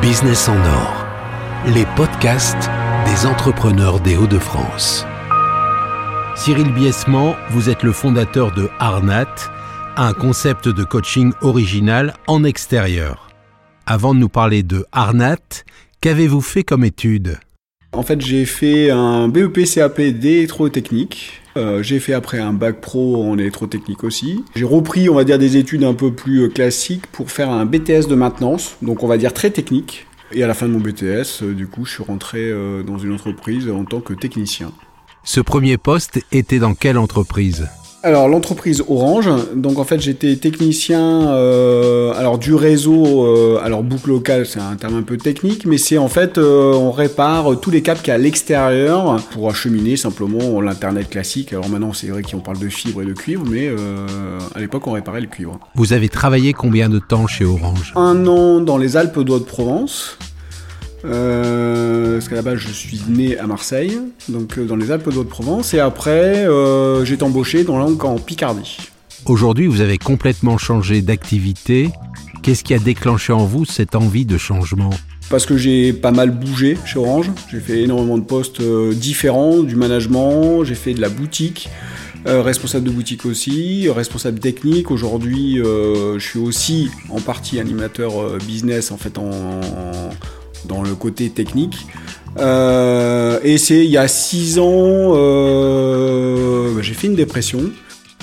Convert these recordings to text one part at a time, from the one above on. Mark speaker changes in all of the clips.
Speaker 1: Business en or, les podcasts des entrepreneurs des Hauts-de-France. Cyril Biesman, vous êtes le fondateur de Arnat, un concept de coaching original en extérieur. Avant de nous parler de Arnat, qu'avez-vous fait comme étude?
Speaker 2: En fait, j'ai fait un BEP CAP d'électrotechnique. Euh, j'ai fait après un bac pro en électrotechnique aussi. J'ai repris, on va dire, des études un peu plus euh, classiques pour faire un BTS de maintenance, donc on va dire très technique. Et à la fin de mon BTS, euh, du coup, je suis rentré dans une entreprise en tant que technicien.
Speaker 1: Ce premier poste était dans quelle entreprise?
Speaker 2: Alors l'entreprise Orange, donc en fait j'étais technicien euh, alors du réseau, euh, alors boucle locale c'est un terme un peu technique, mais c'est en fait euh, on répare tous les câbles qui à l'extérieur pour acheminer simplement l'internet classique. Alors maintenant c'est vrai qu'on parle de fibre et de cuivre, mais à l'époque on réparait le cuivre.
Speaker 1: Vous avez travaillé combien de temps chez Orange?
Speaker 2: Un an dans les Alpes d'Haute-Provence. Euh, parce qu'à la base, je suis né à Marseille, donc euh, dans les Alpes d'Haute-Provence, et après, euh, j'ai été embauché dans l'angle en Picardie.
Speaker 1: Aujourd'hui, vous avez complètement changé d'activité. Qu'est-ce qui a déclenché en vous cette envie de changement?
Speaker 2: Parce que j'ai pas mal bougé chez Orange. J'ai fait énormément de postes différents, du management, j'ai fait de la boutique, responsable de boutique aussi, responsable technique. Aujourd'hui, je suis aussi en partie animateur business en fait en, dans le côté technique. Euh, et c'est il y a six ans, euh, bah, j'ai fait une dépression.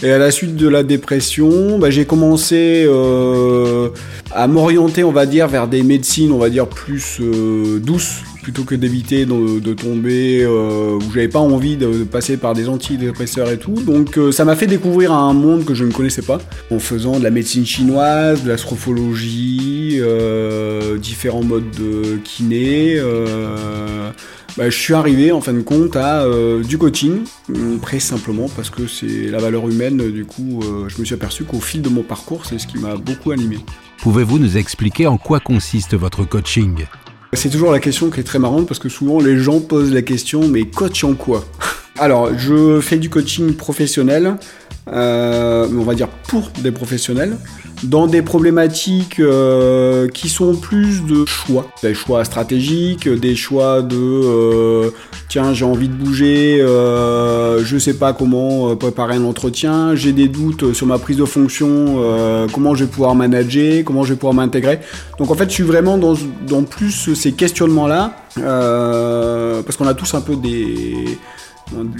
Speaker 2: Et à la suite de la dépression, bah, j'ai commencé euh, à m'orienter, on va dire, vers des médecines, on va dire, plus douces, plutôt que d'éviter de, tomber euh, où j'avais pas envie de, passer par des antidépresseurs et tout. Donc euh, ça m'a fait découvrir un monde que je ne connaissais pas en faisant de la médecine chinoise, de l'astrophologie, euh, différents modes de kiné. Bah, je suis arrivé en fin de compte à du coaching, très simplement parce que c'est la valeur humaine. Du coup, je me suis aperçu qu'au fil de mon parcours, c'est ce qui m'a beaucoup animé.
Speaker 1: Pouvez-vous nous expliquer en quoi consiste votre coaching?
Speaker 2: C'est toujours la question qui est très marrante parce que souvent les gens posent la question mais coach en quoi? Alors je fais du coaching professionnel, euh, on va dire pour des professionnels dans des problématiques euh, qui sont plus de choix, des choix stratégiques, des choix de euh, tiens j'ai envie de bouger, euh, je sais pas comment préparer un entretien, j'ai des doutes sur ma prise de fonction, comment je vais pouvoir manager, comment je vais pouvoir m'intégrer. Donc en fait je suis vraiment dans, dans plus ces questionnements là parce qu'on a tous un peu des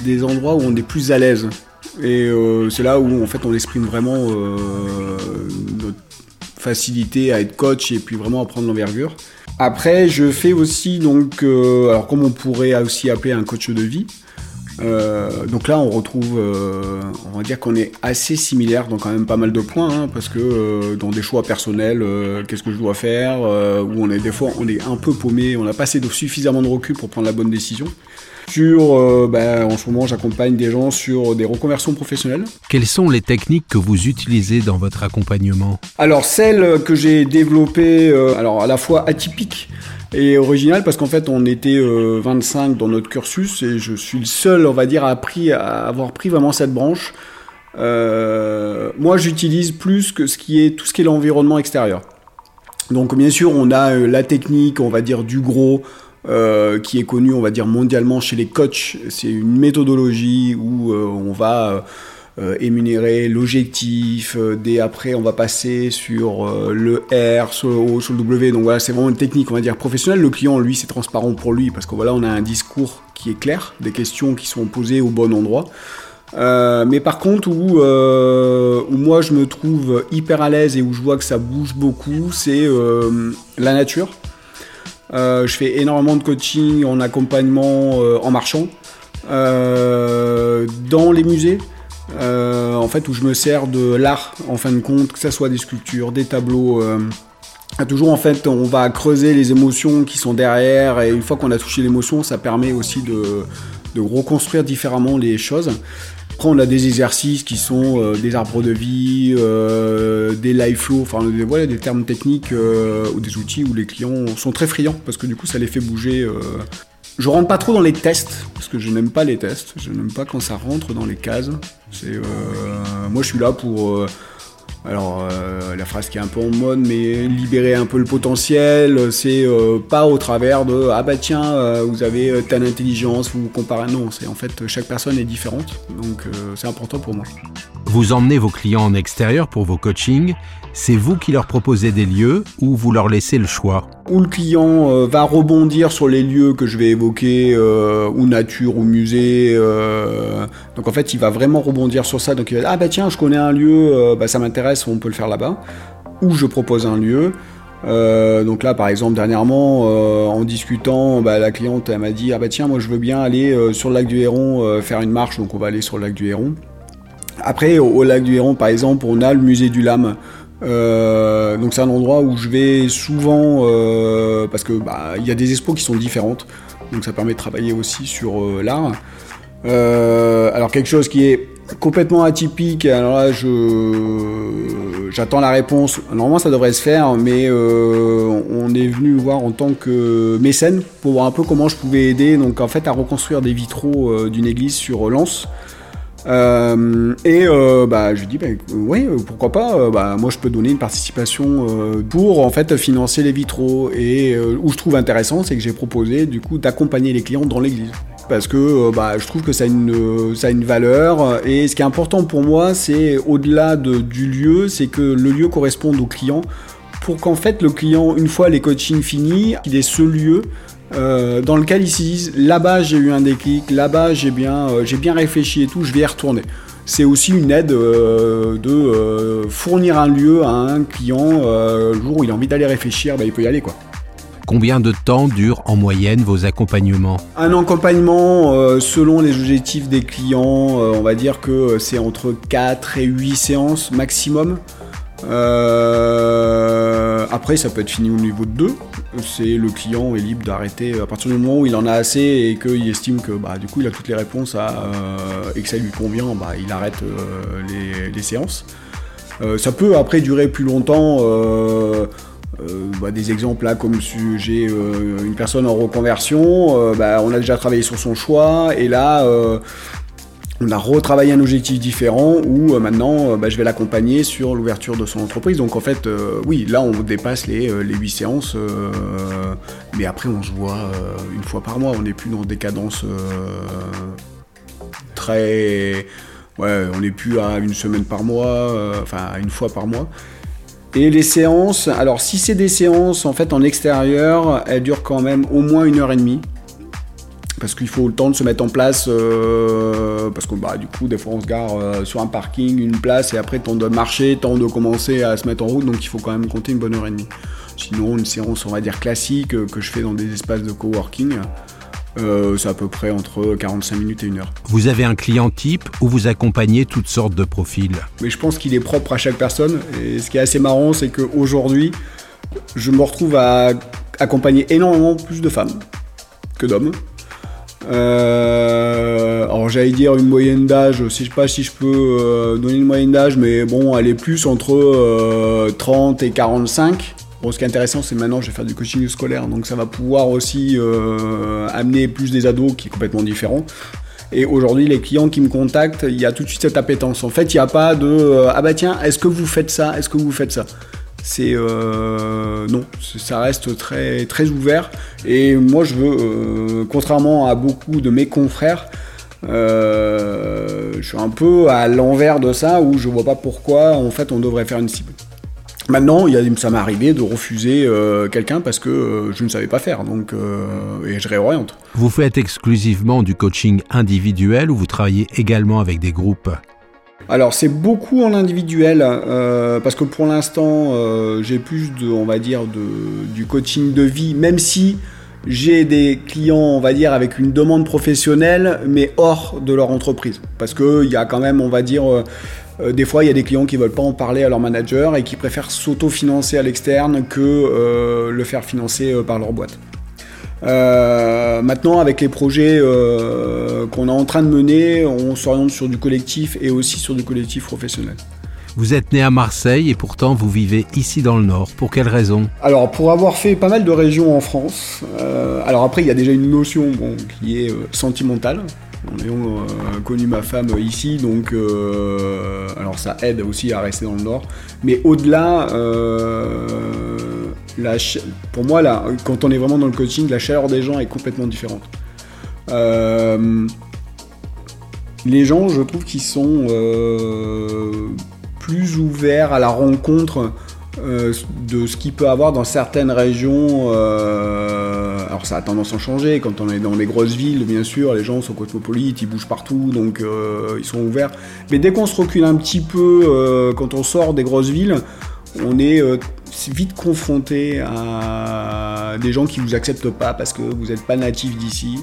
Speaker 2: des endroits où on est plus à l'aise et euh, c'est là où en fait on exprime vraiment euh, notre facilité à être coach et puis vraiment à prendre l'envergure. Après, je fais aussi donc, euh, comme on pourrait aussi appeler un coach de vie. Donc là, on retrouve, on va dire qu'on est assez similaire dans quand même pas mal de points, hein, parce que dans des choix personnels, qu'est-ce que je dois faire, où on est des fois, on est un peu paumé, on n'a pas assez de, suffisamment de recul pour prendre la bonne décision. Sur, euh, bah, en ce moment, j'accompagne des gens sur des reconversions professionnelles.
Speaker 1: Quelles sont les techniques que vous utilisez dans votre accompagnement?
Speaker 2: Alors, celles que j'ai développées, euh, alors à la fois atypiques et originales, parce qu'en fait, on était 25 euh, dans notre cursus et je suis le seul, on va dire, à, avoir pris vraiment cette branche. moi, j'utilise plus que ce qui est tout ce qui est l'environnement extérieur. Donc, bien sûr, on a la technique, on va dire, du gros. Euh, qui est connu, on va dire, mondialement chez les coachs. C'est une méthodologie où euh, on va euh, émunérer l'objectif, dès après on va passer sur le R, sur le O, sur le W. Donc voilà, c'est vraiment une technique, on va dire, professionnelle. Le client, lui, c'est transparent pour lui parce que voilà, on a un discours qui est clair, des questions qui sont posées au bon endroit. mais par contre, où, où, moi je me trouve hyper à l'aise et où je vois que ça bouge beaucoup, c'est la nature. Euh, je fais énormément de coaching en accompagnement euh, en marchant. Euh, dans les musées, en fait, où je me sers de l'art, en fin de compte, que ce soit des sculptures, des tableaux. toujours, en fait, on va creuser les émotions qui sont derrière, et une fois qu'on a touché l'émotion, ça permet aussi de, reconstruire différemment les choses. Après, on a des exercices qui sont euh, des arbres de vie, euh, des life flow, enfin des, voilà, des termes techniques euh, ou des outils où les clients sont très friands parce que du coup, ça les fait bouger. Je rentre pas trop dans les tests parce que je n'aime pas les tests. Je n'aime pas quand ça rentre dans les cases. C'est moi, je suis là pour alors euh, la phrase qui est un peu en mode, mais libérer un peu le potentiel, c'est euh, pas au travers de ah bah tiens euh, vous avez telle intelligence, vous vous comparez. Non, c'est en fait chaque personne est différente, donc c'est important pour moi.
Speaker 1: Vous emmenez vos clients en extérieur pour vos coachings. C'est vous qui leur proposez des lieux ou vous leur laissez le choix?
Speaker 2: Où le client euh, va rebondir sur les lieux que je vais évoquer, euh, ou nature, ou musée. Euh, donc en fait, il va vraiment rebondir sur ça. Donc il va dire, ah bah tiens, je connais un lieu, bah, ça m'intéresse, on peut le faire là-bas. Ou je propose un lieu. donc là, par exemple, dernièrement, en discutant, bah, la cliente m'a dit, ah bah tiens, moi je veux bien aller sur le lac du Héron faire une marche, donc on va aller sur le lac du Héron. Après, au, lac du Héron, par exemple, on a le musée du Lame. Euh, donc c'est un endroit où je vais souvent euh, parce que bah, il y a des expos qui sont différentes, donc ça permet de travailler aussi sur euh, l'art. alors quelque chose qui est complètement atypique, alors là je j'attends la réponse. Normalement ça devrait se faire, mais on est venu voir en tant que mécène pour voir un peu comment je pouvais aider. Donc en fait à reconstruire des vitraux d'une église sur Lens. Euh, et euh, bah, je dis, bah, oui, pourquoi pas, euh, bah, moi je peux donner une participation pour en fait financer les vitraux. Et où je trouve intéressant, c'est que j'ai proposé du coup d'accompagner les clients dans l'église. Parce que bah, je trouve que ça a, une, ça a une valeur. Et ce qui est important pour moi, c'est au-delà de, du lieu, c'est que le lieu corresponde au client pour qu'en fait le client, une fois les coachings finis, il ait ce lieu euh, dans lequel ils se disent là-bas j'ai eu un déclic, là-bas j'ai bien, euh, bien réfléchi et tout, je vais y retourner. C'est aussi une aide euh, de fournir un lieu à un client le jour où il a envie d'aller réfléchir, bah, il peut y aller quoi.
Speaker 1: Combien de temps durent en moyenne vos accompagnements
Speaker 2: Un accompagnement, selon les objectifs des clients, on va dire que c'est entre 4 et 8 séances maximum. Euh, après, ça peut être fini au niveau de 2. C'est le client est libre d'arrêter à partir du moment où il en a assez et qu'il estime que bah, du coup il a toutes les réponses euh, et que ça lui convient, bah, il arrête euh, les, séances. ça peut après durer plus longtemps. Bah, des exemples là, comme si j'ai une personne en reconversion, bah, on a déjà travaillé sur son choix et là on a retravaillé un objectif différent où euh, maintenant euh, bah, je vais l'accompagner sur l'ouverture de son entreprise. Donc en fait, euh, oui, là on dépasse les, les 8 séances, mais après on se voit une fois par mois. On n'est plus dans des cadences très. Ouais, on n'est plus à une semaine par mois, enfin à une fois par mois. Et les séances, alors si c'est des séances en fait en extérieur, elles durent quand même au moins une heure et demie parce qu'il faut le temps de se mettre en place, euh, parce que bah, du coup, des fois, on se gare euh, sur un parking, une place, et après, temps de marcher, temps de commencer à se mettre en route, donc il faut quand même compter une bonne heure et demie. Sinon, une séance, on va dire classique, euh, que je fais dans des espaces de coworking, c'est à peu près entre 45 minutes et une heure.
Speaker 1: Vous avez un client type ou vous accompagnez toutes sortes de profils
Speaker 2: Mais je pense qu'il est propre à chaque personne, et ce qui est assez marrant, c'est qu'aujourd'hui, je me retrouve à accompagner énormément plus de femmes que d'hommes. Euh, alors j'allais dire une moyenne d'âge, je sais pas si je peux euh, donner une moyenne d'âge, mais bon, elle est plus entre 30 euh, et 45. Bon, ce qui est intéressant, c'est maintenant je vais faire du coaching scolaire, donc ça va pouvoir aussi amener plus des ados qui est complètement différent. Et aujourd'hui, les clients qui me contactent, il y a tout de suite cette appétence. En fait, il n'y a pas de ah bah tiens, est-ce que vous faites ça? Est-ce que vous faites ça? C'est euh, non, ça reste très très ouvert. Et moi, je veux, euh, contrairement à beaucoup de mes confrères, euh, je suis un peu à l'envers de ça où je vois pas pourquoi en fait on devrait faire une cible. Maintenant, il y a, ça m'est arrivé de refuser quelqu'un parce que je ne savais pas faire, donc et je réoriente.
Speaker 1: Vous faites exclusivement du coaching individuel ou vous travaillez également avec des groupes?
Speaker 2: Alors c'est beaucoup en individuel euh, parce que pour l'instant euh, j'ai plus de, on va dire, de, du coaching de vie, même si j'ai des clients, on va dire, avec une demande professionnelle, mais hors de leur entreprise. Parce qu'il y a quand même, on va dire, euh, des fois, il y a des clients qui ne veulent pas en parler à leur manager et qui préfèrent s'auto-financer à l'externe que le faire financer par leur boîte. Euh, maintenant, avec les projets euh, qu'on est en train de mener, on s'oriente sur du collectif et aussi sur du collectif professionnel.
Speaker 1: Vous êtes né à Marseille et pourtant vous vivez ici dans le Nord. Pour quelle raison?
Speaker 2: Alors, pour avoir fait pas mal de régions en France. Euh, alors après, il y a déjà une notion bon, qui est sentimentale. Ayant connu ma femme ici, donc alors ça aide aussi à rester dans le Nord. Mais au-delà, pour moi, là, quand on est vraiment dans le coaching, la chaleur des gens est complètement différente. les gens, je trouve qu'ils sont plus ouverts à la rencontre euh, de ce qu'il peut avoir dans certaines régions. Euh, alors ça a tendance à changer quand on est dans les grosses villes, bien sûr, les gens sont cosmopolites, ils bougent partout, donc euh, ils sont ouverts. Mais dès qu'on se recule un petit peu, quand on sort des grosses villes, on est vite confronté à des gens qui vous acceptent pas parce que vous n'êtes pas natif d'ici.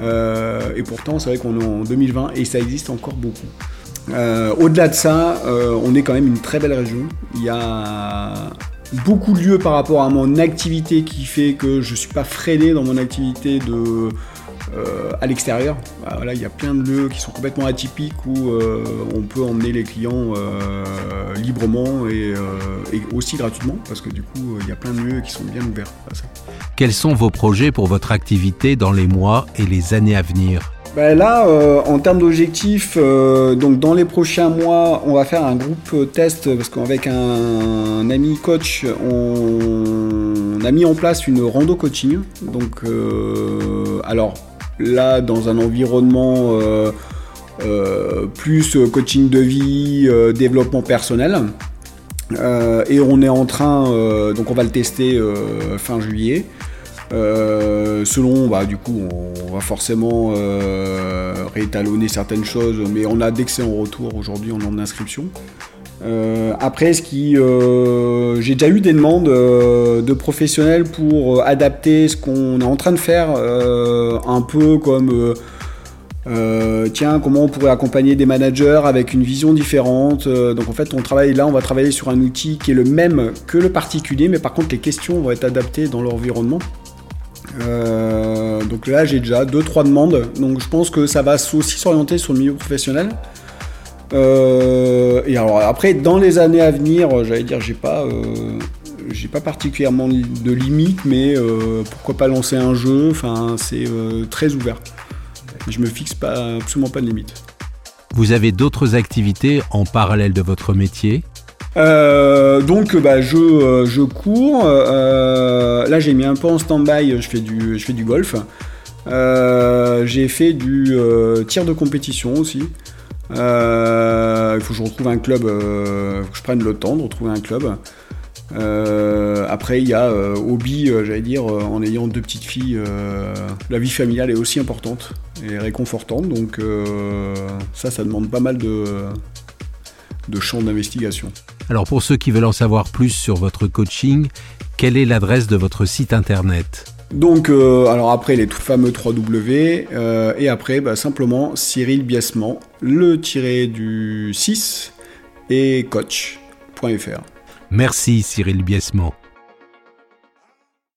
Speaker 2: et pourtant, c'est vrai qu'on est en 2020 et ça existe encore beaucoup. Euh, au-delà de ça, euh, on est quand même une très belle région. Il y a beaucoup de lieux par rapport à mon activité qui fait que je ne suis pas freiné dans mon activité de, euh, à l'extérieur. Bah, il y a plein de lieux qui sont complètement atypiques où on peut emmener les clients librement et, aussi gratuitement parce que du coup il y a plein de lieux qui sont bien ouverts.
Speaker 1: Quels sont vos projets pour votre activité dans les mois et les années à venir?
Speaker 2: Ben là, euh, en termes d'objectifs, euh, donc dans les prochains mois, on va faire un groupe test parce qu'avec un, ami coach, on, a mis en place une rando coaching. Donc, euh, alors là, dans un environnement plus coaching de vie, développement personnel. et on est en train, donc on va le tester fin juillet. Euh, selon, bah, du coup, on, va forcément euh, réétalonner certaines choses, mais on a d'excellents retours aujourd'hui en inscription. Euh, après, ce qui, j'ai déjà eu des demandes de professionnels pour adapter ce qu'on est en train de faire, un peu comme tiens, comment on pourrait accompagner des managers avec une vision différente. donc en fait, on travaille là, on va travailler sur un outil qui est le même que le particulier, mais par contre, les questions vont être adaptées dans l'environnement. Euh, donc là, j'ai déjà 2-3 demandes. Donc je pense que ça va aussi s'orienter sur le milieu professionnel. Euh, et alors après, dans les années à venir, j'allais dire, j'ai pas, euh, pas particulièrement de limite, mais pourquoi pas lancer un jeu Enfin, c'est très ouvert. Je me fixe pas, absolument pas de limite.
Speaker 1: Vous avez d'autres activités en parallèle de votre métier?
Speaker 2: Euh, donc bah, je, euh, je cours. Euh, là j'ai mis un peu en stand-by, je fais du, je fais du golf. j'ai fait du tir de compétition aussi. il faut que je retrouve un club, que je prenne le temps de retrouver un club. après, il y a hobby, j'allais dire, en ayant deux petites filles, la vie familiale est aussi importante et réconfortante. Donc ça, ça demande pas mal de, de champs d'investigation.
Speaker 1: Alors pour ceux qui veulent en savoir plus sur votre coaching, quelle est l'adresse de votre site internet?
Speaker 2: Donc, euh, alors après les tout fameux 3W, euh, et après bah, simplement Cyril Biasement, le tiré du 6 et coach.fr.
Speaker 1: Merci Cyril Biasement.